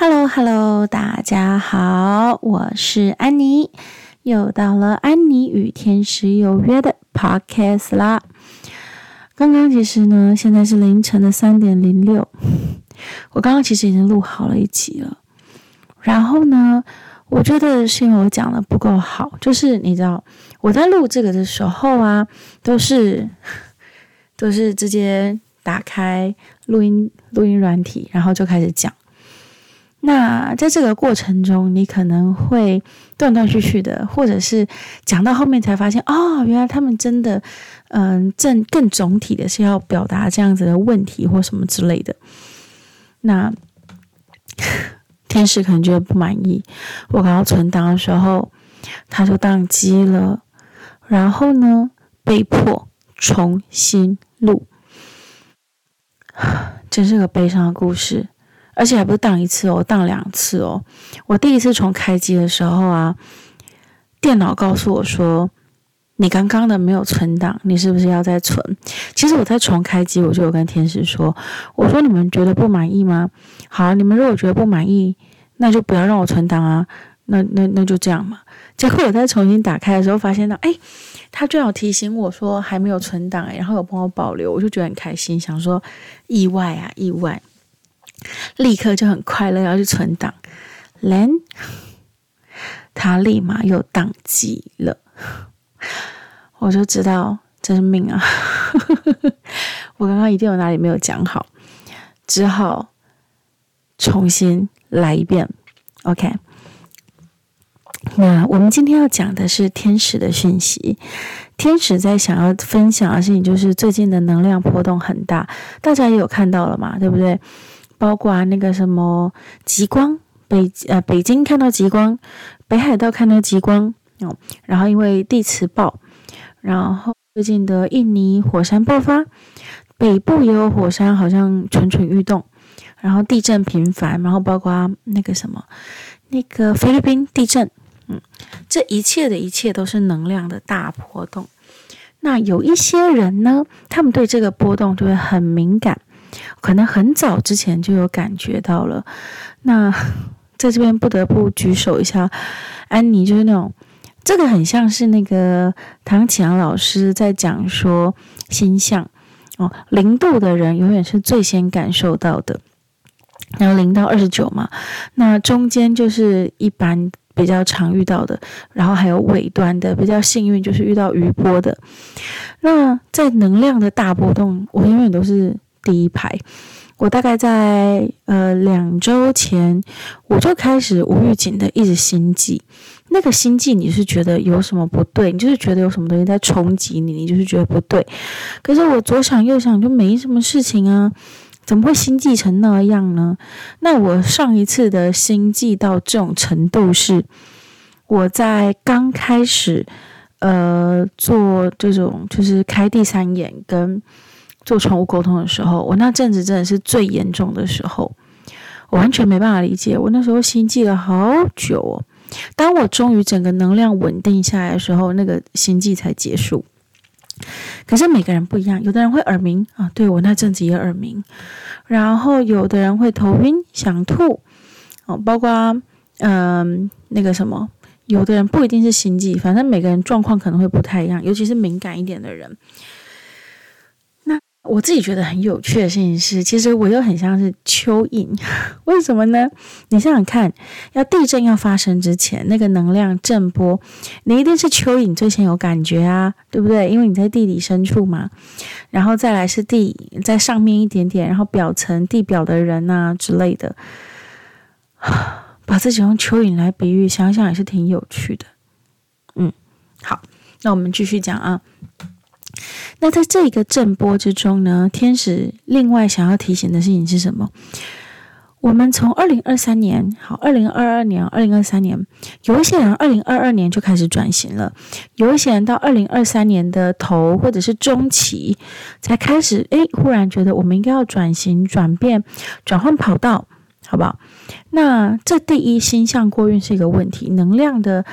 Hello，Hello，大家好，我是安妮，又到了安妮与天使有约的 Podcast 啦。刚刚其实呢，现在是凌晨的三点零六，我刚刚其实已经录好了一集了。然后呢，我觉得是因为我讲的不够好，就是你知道我在录这个的时候啊，都是都是直接打开录音录音软体，然后就开始讲。那在这个过程中，你可能会断断续续的，或者是讲到后面才发现，哦，原来他们真的，嗯，正更总体的是要表达这样子的问题或什么之类的。那天使可能觉得不满意，我刚刚存档的时候，他就宕机了，然后呢，被迫重新录，真是个悲伤的故事。而且还不是当一次哦，当两次哦。我第一次重开机的时候啊，电脑告诉我说：“你刚刚的没有存档，你是不是要再存？”其实我在重开机，我就有跟天使说：“我说你们觉得不满意吗？好，你们如果觉得不满意，那就不要让我存档啊。那那那就这样嘛。”结果我再重新打开的时候，发现到哎，他就要提醒我说还没有存档哎，然后有帮我保留，我就觉得很开心，想说意外啊，意外。立刻就很快乐要去存档，then 他立马又宕机了，我就知道这是命啊！我刚刚一定有哪里没有讲好，只好重新来一遍。OK，那我们今天要讲的是天使的讯息。天使在想要分享的事情就是最近的能量波动很大，大家也有看到了嘛，对不对？包括那个什么极光，北呃北京看到极光，北海道看到极光哦，然后因为地磁暴，然后最近的印尼火山爆发，北部也有火山好像蠢蠢欲动，然后地震频繁，然后包括那个什么那个菲律宾地震，嗯，这一切的一切都是能量的大波动。那有一些人呢，他们对这个波动就会很敏感。可能很早之前就有感觉到了，那 在这边不得不举手一下，安妮就是那种，这个很像是那个唐启阳老师在讲说星象。哦，零度的人永远是最先感受到的，然后零到二十九嘛，那中间就是一般比较常遇到的，然后还有尾端的比较幸运就是遇到余波的，那在能量的大波动，我永远都是。第一排，我大概在呃两周前，我就开始无预警的一直心悸。那个心悸，你是觉得有什么不对？你就是觉得有什么东西在冲击你，你就是觉得不对。可是我左想右想，就没什么事情啊，怎么会心悸成那样呢？那我上一次的心悸到这种程度是，我在刚开始呃做这种就是开第三眼跟。做宠物沟通的时候，我那阵子真的是最严重的时候，我完全没办法理解。我那时候心悸了好久哦。当我终于整个能量稳定下来的时候，那个心悸才结束。可是每个人不一样，有的人会耳鸣啊，对，我那阵子也耳鸣。然后有的人会头晕、想吐，哦，包括嗯那个什么，有的人不一定是心悸，反正每个人状况可能会不太一样，尤其是敏感一点的人。我自己觉得很有趣的事情是，其实我又很像是蚯蚓，为什么呢？你想想看，要地震要发生之前，那个能量震波，你一定是蚯蚓最先有感觉啊，对不对？因为你在地底深处嘛，然后再来是地在上面一点点，然后表层地表的人啊之类的，把自己用蚯蚓来比喻，想想也是挺有趣的。嗯，好，那我们继续讲啊。那在这一个震波之中呢，天使另外想要提醒的事情是什么？我们从二零二三年，好，二零二二年、二零二三年，有一些人二零二二年就开始转型了，有一些人到二零二三年的头或者是中期才开始，哎，忽然觉得我们应该要转型、转变、转换跑道，好不好？那这第一星象过运是一个问题，能量的。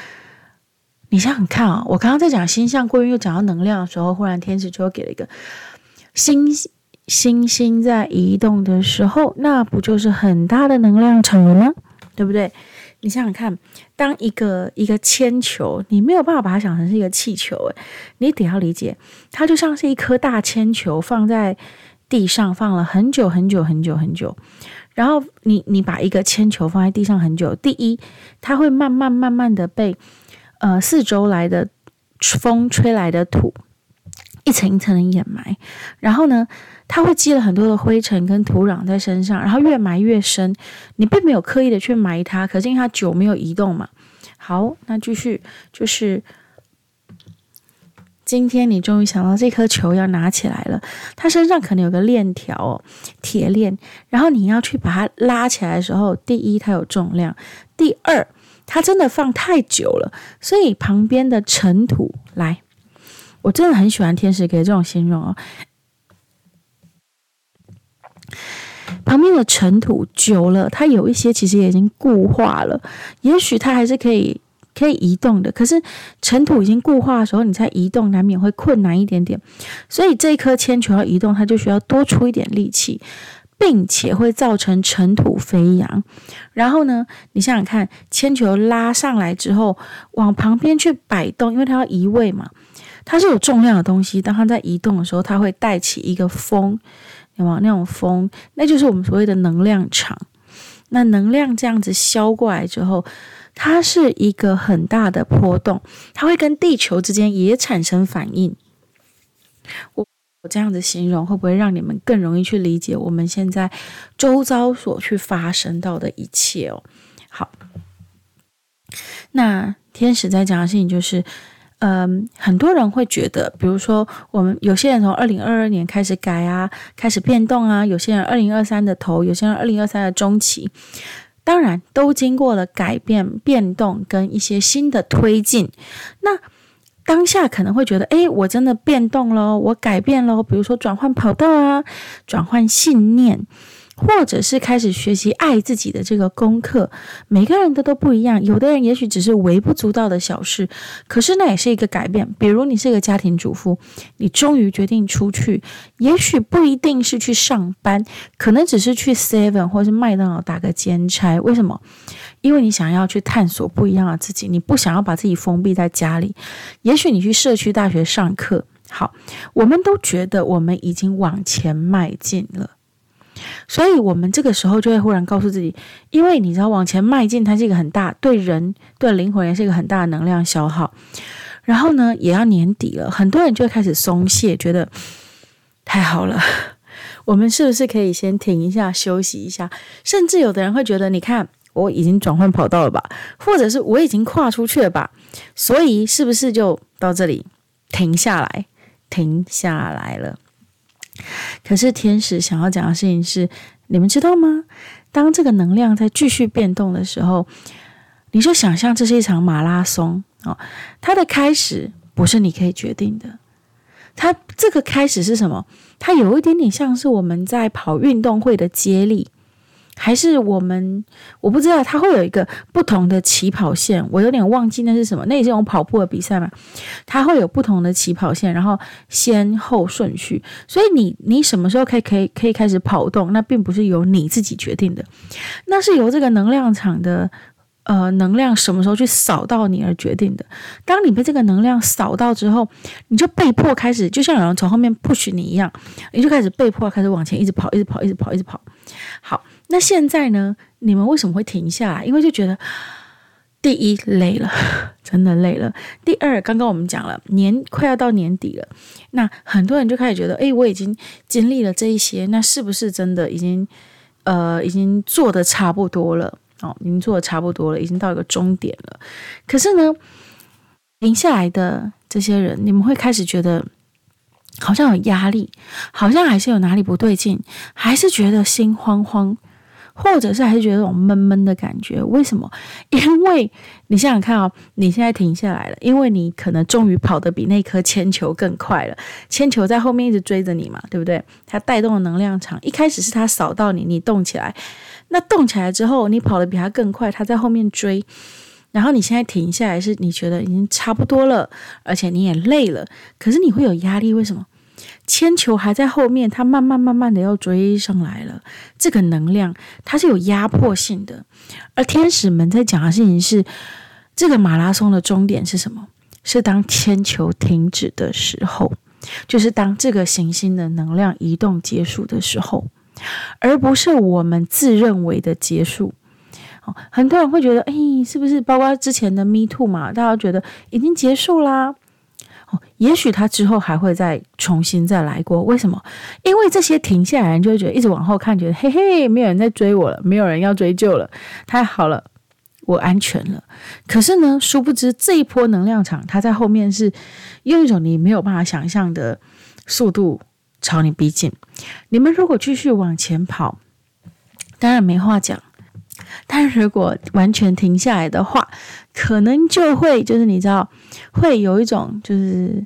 你想想看啊，我刚刚在讲星象过运又讲到能量的时候，忽然天使就给了一个星星星在移动的时候，那不就是很大的能量场了吗？对不对？你想想看，当一个一个铅球，你没有办法把它想成是一个气球，诶，你得要理解，它就像是一颗大铅球放在地上放了很久很久很久很久，然后你你把一个铅球放在地上很久，第一，它会慢慢慢慢的被呃四周来的风吹来的土一层一层的掩埋，然后呢，它会积了很多的灰尘跟土壤在身上，然后越埋越深。你并没有刻意的去埋它，可是因为它久没有移动嘛。好，那继续就是，今天你终于想到这颗球要拿起来了，它身上可能有个链条哦，铁链，然后你要去把它拉起来的时候，第一它有重量，第二它真的放太久了，所以旁边的尘土来，我真的很喜欢天使给这种形容哦。旁边的尘土久了，它有一些其实也已经固化了，也许它还是可以可以移动的。可是尘土已经固化的时候，你再移动难免会困难一点点。所以这一颗铅球要移动，它就需要多出一点力气，并且会造成尘土飞扬。然后呢，你想想看，铅球拉上来之后，往旁边去摆动，因为它要移位嘛，它是有重量的东西。当它在移动的时候，它会带起一个风。有没有那种风？那就是我们所谓的能量场。那能量这样子消过来之后，它是一个很大的波动，它会跟地球之间也产生反应。我这样子形容，会不会让你们更容易去理解我们现在周遭所去发生到的一切哦？好，那天使在讲的事情就是。嗯，很多人会觉得，比如说，我们有些人从二零二二年开始改啊，开始变动啊；有些人二零二三的头，有些人二零二三的中期，当然都经过了改变、变动跟一些新的推进。那当下可能会觉得，哎，我真的变动了，我改变了，比如说转换跑道啊，转换信念。或者是开始学习爱自己的这个功课，每个人的都不一样。有的人也许只是微不足道的小事，可是那也是一个改变。比如你是一个家庭主妇，你终于决定出去，也许不一定是去上班，可能只是去 Seven 或是麦当劳打个兼差。为什么？因为你想要去探索不一样的自己，你不想要把自己封闭在家里。也许你去社区大学上课。好，我们都觉得我们已经往前迈进了。所以，我们这个时候就会忽然告诉自己，因为你知道往前迈进，它是一个很大对人对灵魂也是一个很大的能量消耗。然后呢，也要年底了，很多人就会开始松懈，觉得太好了，我们是不是可以先停一下，休息一下？甚至有的人会觉得，你看我已经转换跑道了吧，或者是我已经跨出去了吧，所以是不是就到这里停下来，停下来了？可是天使想要讲的事情是，你们知道吗？当这个能量在继续变动的时候，你就想象这是一场马拉松哦。它的开始不是你可以决定的，它这个开始是什么？它有一点点像是我们在跑运动会的接力。还是我们我不知道，它会有一个不同的起跑线，我有点忘记那是什么。那也是种跑步的比赛嘛，它会有不同的起跑线，然后先后顺序。所以你你什么时候可以可以可以开始跑动，那并不是由你自己决定的，那是由这个能量场的呃能量什么时候去扫到你而决定的。当你被这个能量扫到之后，你就被迫开始，就像有人从后面 push 你一样，你就开始被迫开始往前一直跑，一直跑，一直跑，一直跑。好。那现在呢？你们为什么会停下来？因为就觉得第一累了，真的累了。第二，刚刚我们讲了，年快要到年底了，那很多人就开始觉得，诶，我已经经历了这一些，那是不是真的已经呃已经做的差不多了？哦，已经做的差不多了，已经到一个终点了。可是呢，停下来的这些人，你们会开始觉得好像有压力，好像还是有哪里不对劲，还是觉得心慌慌。或者是还是觉得这种闷闷的感觉，为什么？因为你想想看哦，你现在停下来了，因为你可能终于跑得比那颗铅球更快了。铅球在后面一直追着你嘛，对不对？它带动的能量场，一开始是它扫到你，你动起来。那动起来之后，你跑得比他更快，他在后面追。然后你现在停下来，是你觉得已经差不多了，而且你也累了，可是你会有压力，为什么？铅球还在后面，它慢慢慢慢的要追上来了。这个能量它是有压迫性的，而天使们在讲的事情是，这个马拉松的终点是什么？是当铅球停止的时候，就是当这个行星的能量移动结束的时候，而不是我们自认为的结束。哦，很多人会觉得，哎，是不是包括之前的 Me Too 嘛？大家觉得已经结束啦。哦，也许他之后还会再重新再来过。为什么？因为这些停下来人就会觉得一直往后看，觉得嘿嘿，没有人在追我了，没有人要追究了，太好了，我安全了。可是呢，殊不知这一波能量场，它在后面是用一种你没有办法想象的速度朝你逼近。你们如果继续往前跑，当然没话讲。但如果完全停下来的话，可能就会就是你知道，会有一种就是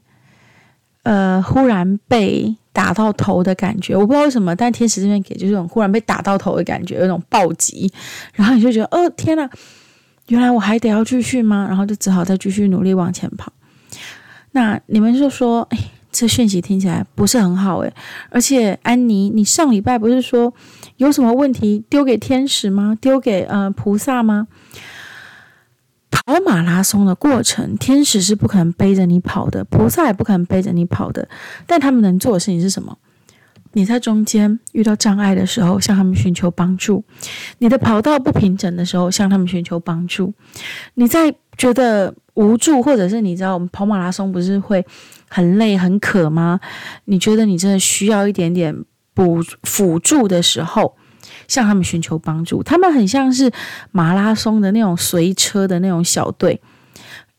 呃忽然被打到头的感觉。我不知道为什么，但天使这边给就是这种忽然被打到头的感觉，有一种暴击，然后你就觉得哦天哪，原来我还得要继续吗？然后就只好再继续努力往前跑。那你们就说，哎，这讯息听起来不是很好诶，而且安妮，你上礼拜不是说？有什么问题丢给天使吗？丢给呃菩萨吗？跑马拉松的过程，天使是不可能背着你跑的，菩萨也不可能背着你跑的。但他们能做的事情是什么？你在中间遇到障碍的时候，向他们寻求帮助；你的跑道不平整的时候，向他们寻求帮助；你在觉得无助，或者是你知道我们跑马拉松不是会很累很渴吗？你觉得你真的需要一点点。补辅助的时候，向他们寻求帮助。他们很像是马拉松的那种随车的那种小队，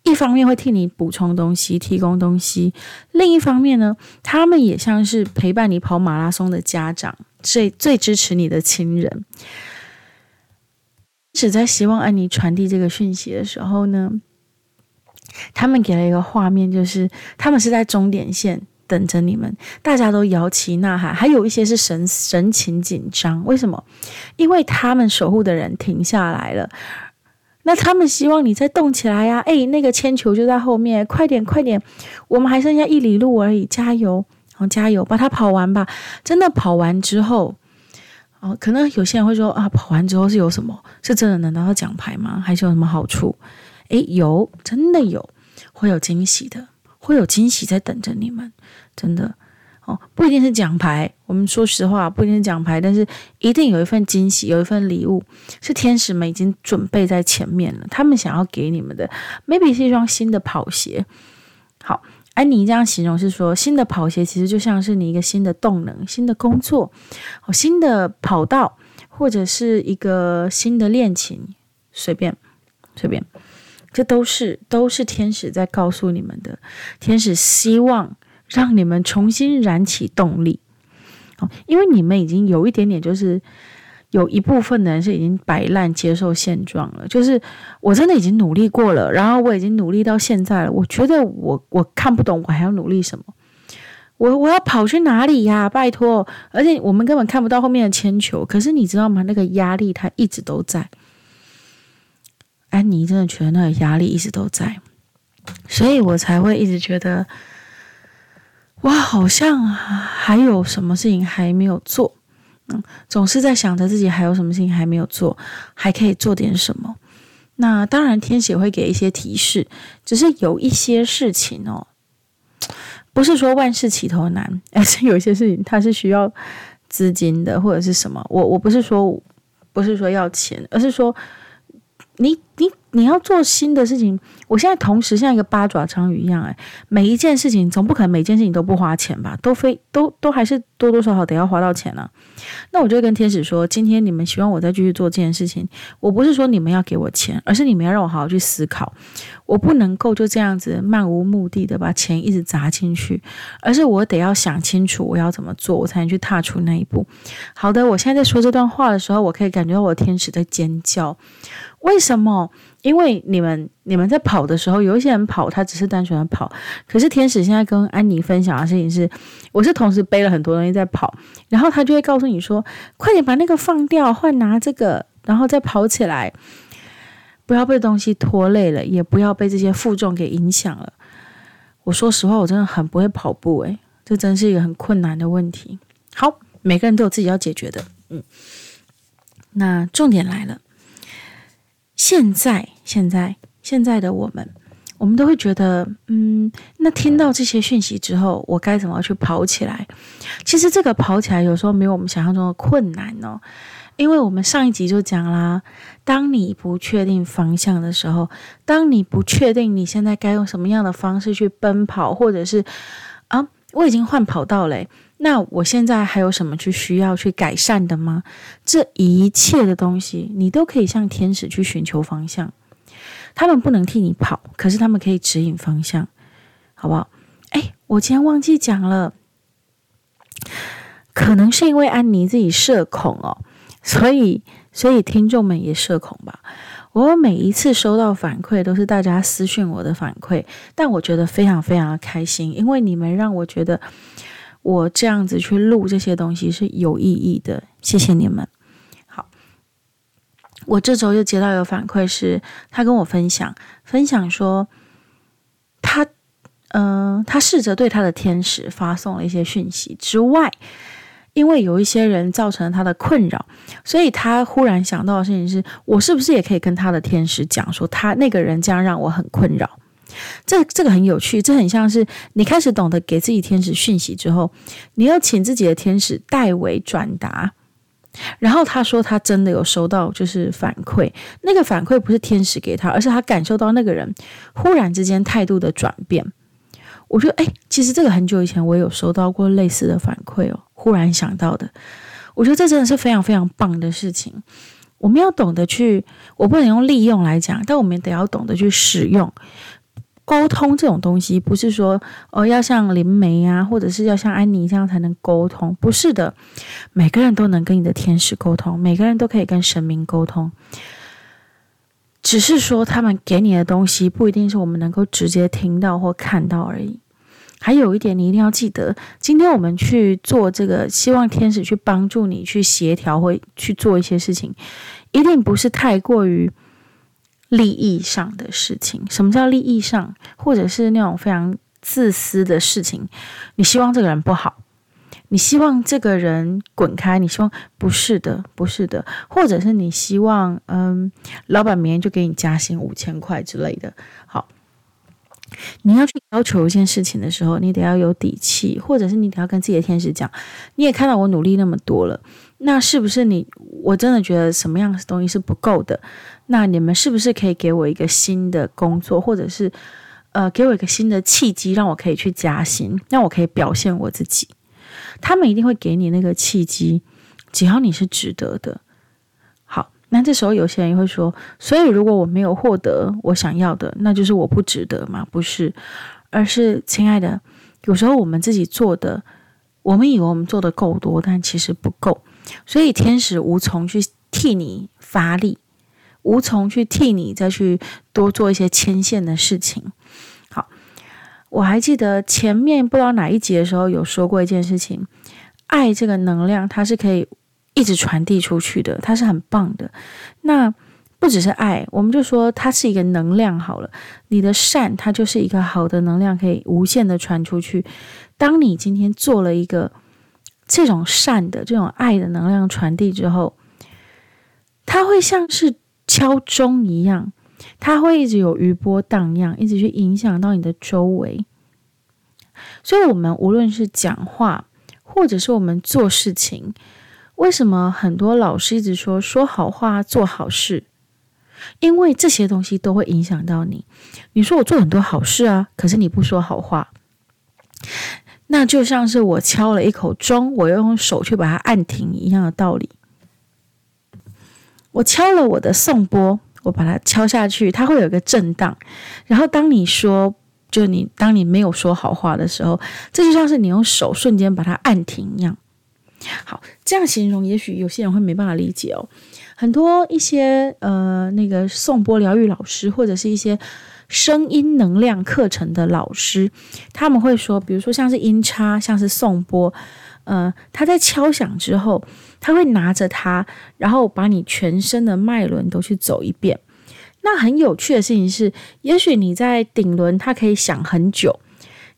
一方面会替你补充东西、提供东西；另一方面呢，他们也像是陪伴你跑马拉松的家长，最最支持你的亲人。只在希望安妮传递这个讯息的时候呢，他们给了一个画面，就是他们是在终点线。等着你们，大家都摇旗呐喊，还有一些是神神情紧张。为什么？因为他们守护的人停下来了。那他们希望你再动起来呀！哎，那个铅球就在后面，快点快点，我们还剩下一里路而已，加油！好，加油，把它跑完吧。真的跑完之后，哦，可能有些人会说啊，跑完之后是有什么？是真的能拿到奖牌吗？还是有什么好处？哎，有，真的有，会有惊喜的，会有惊喜在等着你们。真的哦，不一定是奖牌。我们说实话，不一定是奖牌，但是一定有一份惊喜，有一份礼物，是天使们已经准备在前面了。他们想要给你们的，maybe 是一双新的跑鞋。好，安妮这样形容是说，新的跑鞋其实就像是你一个新的动能、新的工作、哦，新的跑道，或者是一个新的恋情，随便，随便，这都是都是天使在告诉你们的。天使希望。让你们重新燃起动力，哦，因为你们已经有一点点，就是有一部分的人是已经摆烂接受现状了。就是我真的已经努力过了，然后我已经努力到现在了。我觉得我我看不懂，我还要努力什么？我我要跑去哪里呀？拜托！而且我们根本看不到后面的铅球。可是你知道吗？那个压力它一直都在。安妮真的觉得那个压力一直都在，所以我才会一直觉得。我好像还有什么事情还没有做，总是在想着自己还有什么事情还没有做，还可以做点什么。那当然，天蝎会给一些提示，只是有一些事情哦，不是说万事起头难，而是有一些事情它是需要资金的，或者是什么。我我不是说不是说要钱，而是说你你。你要做新的事情，我现在同时像一个八爪章鱼一样，哎，每一件事情总不可能每件事情都不花钱吧？都非都都还是多多少少得要花到钱呢、那我就跟天使说，今天你们希望我再继续做这件事情，我不是说你们要给我钱，而是你们要让我好好去思考。我不能够就这样子漫无目的的把钱一直砸进去，而是我得要想清楚我要怎么做，我才能去踏出那一步。好的，我现在在说这段话的时候，我可以感觉到我天使在尖叫。为什么？因为你们你们在跑的时候，有一些人跑，他只是单纯的跑。可是天使现在跟安妮分享的事情是，我是同时背了很多东西在跑，然后他就会告诉你说：“快点把那个放掉，换拿这个，然后再跑起来，不要被东西拖累了，也不要被这些负重给影响了。”我说实话，我真的很不会跑步，诶，这真是一个很困难的问题。好，每个人都有自己要解决的。嗯，那重点来了，现在，现在，现在的我们，我们都会觉得，嗯，那听到这些讯息之后，我该怎么去跑起来？其实这个跑起来有时候没有我们想象中的困难哦。因为我们上一集就讲啦，当你不确定方向的时候，当你不确定你现在该用什么样的方式去奔跑，或者是啊，我已经换跑道嘞，那我现在还有什么去需要去改善的吗？这一切的东西，你都可以向天使去寻求方向。他们不能替你跑，可是他们可以指引方向，好不好？哎，我今天忘记讲了，可能是因为安妮自己社恐哦。所以，所以听众们也社恐吧。我每一次收到反馈，都是大家私讯我的反馈，但我觉得非常非常的开心，因为你们让我觉得我这样子去录这些东西是有意义的。谢谢你们。好，我这周又接到一个反馈，是他跟我分享，分享说他，嗯、他试着对他的天使发送了一些讯息之外。因为有一些人造成了他的困扰，所以他忽然想到的事情是：我是不是也可以跟他的天使讲说，他那个人这样让我很困扰？这这个很有趣，这很像是你开始懂得给自己天使讯息之后，你要请自己的天使代为转达。然后他说他真的有收到就是反馈，那个反馈不是天使给他，而是他感受到那个人忽然之间态度的转变。我觉得，哎，其实这个很久以前我有收到过类似的反馈哦。忽然想到的，我觉得这真的是非常非常棒的事情。我们要懂得去，我不能用利用来讲，但我们得要懂得去使用沟通这种东西。不是说哦，要像灵媒啊，或者是要像安妮这样才能沟通，不是的。每个人都能跟你的天使沟通，每个人都可以跟神明沟通，只是说他们给你的东西不一定是我们能够直接听到或看到而已。还有一点，你一定要记得，今天我们去做这个，希望天使去帮助你去协调或去做一些事情，一定不是太过于利益上的事情。什么叫利益上？或者是那种非常自私的事情？你希望这个人不好，你希望这个人滚开，你希望不是的，不是的，或者是你希望，嗯，老板明天就给你加薪五千块之类的。好。你要去要求一件事情的时候，你得要有底气，或者是你得要跟自己的天使讲，你也看到我努力那么多了，那是不是你我真的觉得什么样的东西是不够的？那你们是不是可以给我一个新的工作，或者是呃给我一个新的契机，让我可以去加薪，让我可以表现我自己？他们一定会给你那个契机，只要你是值得的。那这时候有些人会说，所以如果我没有获得我想要的，那就是我不值得吗？不是，而是亲爱的，有时候我们自己做的，我们以为我们做的够多，但其实不够，所以天使无从去替你发力，无从去替你再去多做一些牵线的事情。好，我还记得前面不知道哪一集的时候有说过一件事情，爱这个能量，它是可以。一直传递出去的，它是很棒的。那不只是爱，我们就说它是一个能量好了。你的善，它就是一个好的能量，可以无限的传出去。当你今天做了一个这种善的、这种爱的能量传递之后，它会像是敲钟一样，它会一直有余波荡漾，一直去影响到你的周围。所以，我们无论是讲话，或者是我们做事情。为什么很多老师一直说说好话、做好事？因为这些东西都会影响到你。你说我做很多好事啊，可是你不说好话，那就像是我敲了一口钟，我要用手去把它按停一样的道理。我敲了我的颂钵，我把它敲下去，它会有一个震荡。然后当你说，就你当你没有说好话的时候，这就像是你用手瞬间把它按停一样。好，这样形容，也许有些人会没办法理解哦。很多一些呃，那个颂钵疗愈老师，或者是一些声音能量课程的老师，他们会说，比如说像是音叉，像是颂钵，呃，他在敲响之后，他会拿着它，然后把你全身的脉轮都去走一遍。那很有趣的事情是，也许你在顶轮，它可以响很久。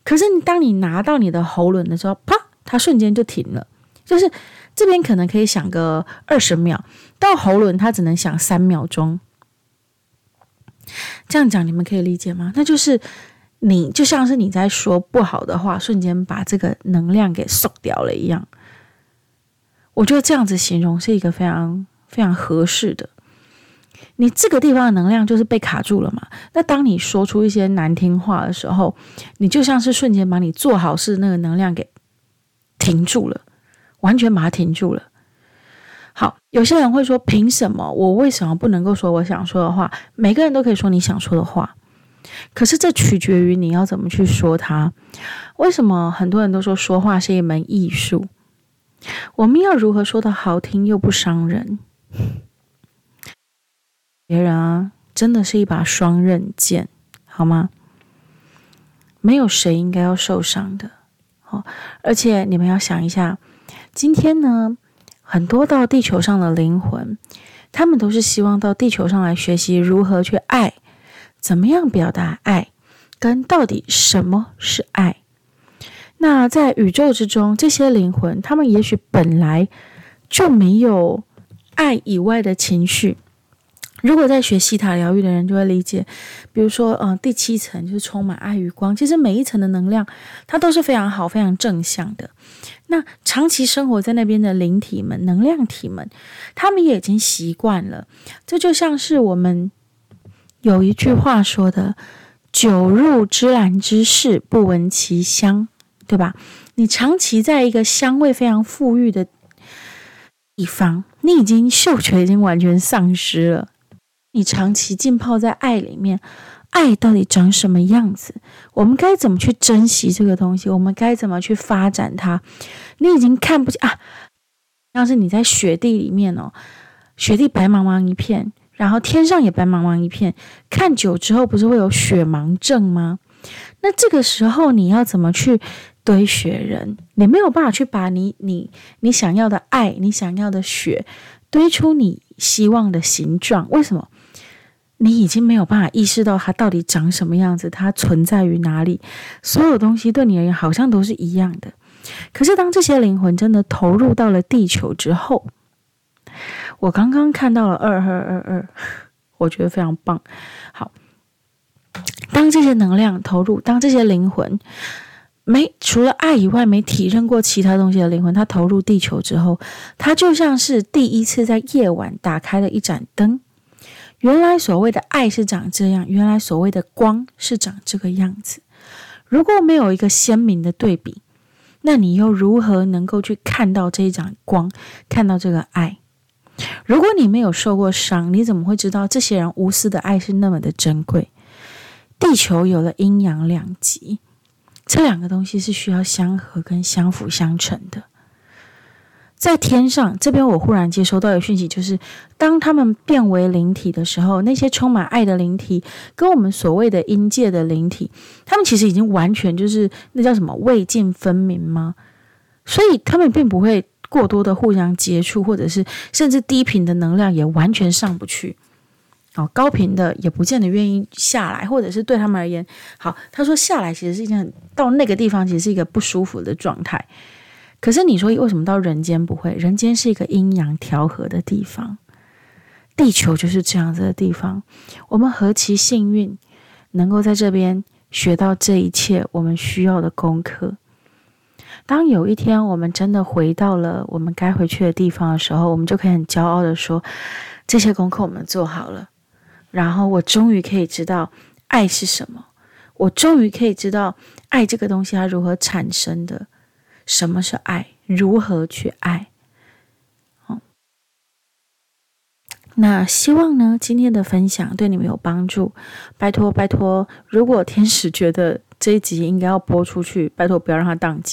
可是当你拿到你的喉轮的时候，啪，它瞬间就停了。就是这边可能可以响个二十秒，到喉轮它只能响三秒钟。这样讲你们可以理解吗？那就是你就像是你在说不好的话，瞬间把这个能量给送掉了一样。我觉得这样子形容是一个非常非常合适的。你这个地方的能量就是被卡住了嘛？那当你说出一些难听话的时候，你就像是瞬间把你做好事那个能量给停住了，完全把它停住了。好，有些人会说：“凭什么？我为什么不能够说我想说的话？”每个人都可以说你想说的话，可是这取决于你要怎么去说它。为什么很多人都说说话是一门艺术？我们要如何说得好听又不伤人？别人啊，真的是一把双刃剑，好吗？没有谁应该要受伤的。好，而且你们要想一下，今天呢，很多到地球上的灵魂，他们都是希望到地球上来学习如何去爱，怎么样表达爱，跟到底什么是爱。那在宇宙之中，这些灵魂，他们也许本来就没有爱以外的情绪。如果在学西塔疗愈的人就会理解，比如说，嗯、第七层就是充满爱与光。其实每一层的能量，它都是非常好、非常正向的。那长期生活在那边的灵体们、能量体们，他们也已经习惯了。这就像是我们有一句话说的：“久入芝兰之室，不闻其香”，对吧？你长期在一个香味非常馥郁的地方，你已经嗅觉已经完全丧失了。你长期浸泡在爱里面，爱到底长什么样子？我们该怎么去珍惜这个东西？我们该怎么去发展它？你已经看不见啊！要是你在雪地里面哦，雪地白茫茫一片，然后天上也白茫茫一片，看久之后不是会有雪盲症吗？那这个时候你要怎么去堆雪人？你没有办法去把你你你想要的爱，你想要的雪堆出你希望的形状？为什么？你已经没有办法意识到它到底长什么样子，它存在于哪里，所有东西对你而言好像都是一样的。可是当这些灵魂真的投入到了地球之后，我刚刚看到了二二二二，我觉得非常棒。好，当这些能量投入，当这些灵魂没除了爱以外没体认过其他东西的灵魂，它投入地球之后，它就像是第一次在夜晚打开了一盏灯。原来所谓的爱是长这样，原来所谓的光是长这个样子。如果没有一个鲜明的对比，那你又如何能够去看到这一盏光，看到这个爱？如果你没有受过伤，你怎么会知道这些人无私的爱是那么的珍贵？地球有了阴阳两极，这两个东西是需要相合跟相辅相成的。在天上这边，我忽然接收到的讯息，就是当他们变为灵体的时候，那些充满爱的灵体，跟我们所谓的阴界的灵体，他们其实已经完全就是那叫什么位阶分明吗？所以他们并不会过多的互相接触，或者是甚至低频的能量也完全上不去。哦，高频的也不见得愿意下来，或者是对他们而言，好，他说下来其实是一件很到那个地方，其实是一个不舒服的状态。可是你说为什么到人间不会？人间是一个阴阳调和的地方，地球就是这样子的地方。我们何其幸运，能够在这边学到这一切我们需要的功课。当有一天我们真的回到了我们该回去的地方的时候，我们就可以很骄傲的说：这些功课我们做好了。然后我终于可以知道爱是什么，我终于可以知道爱这个东西它如何产生的。什么是爱？如何去爱？哦，那希望呢，今天的分享对你们有帮助。拜托，拜托，如果天使觉得这一集应该要播出去，拜托不要让它宕机。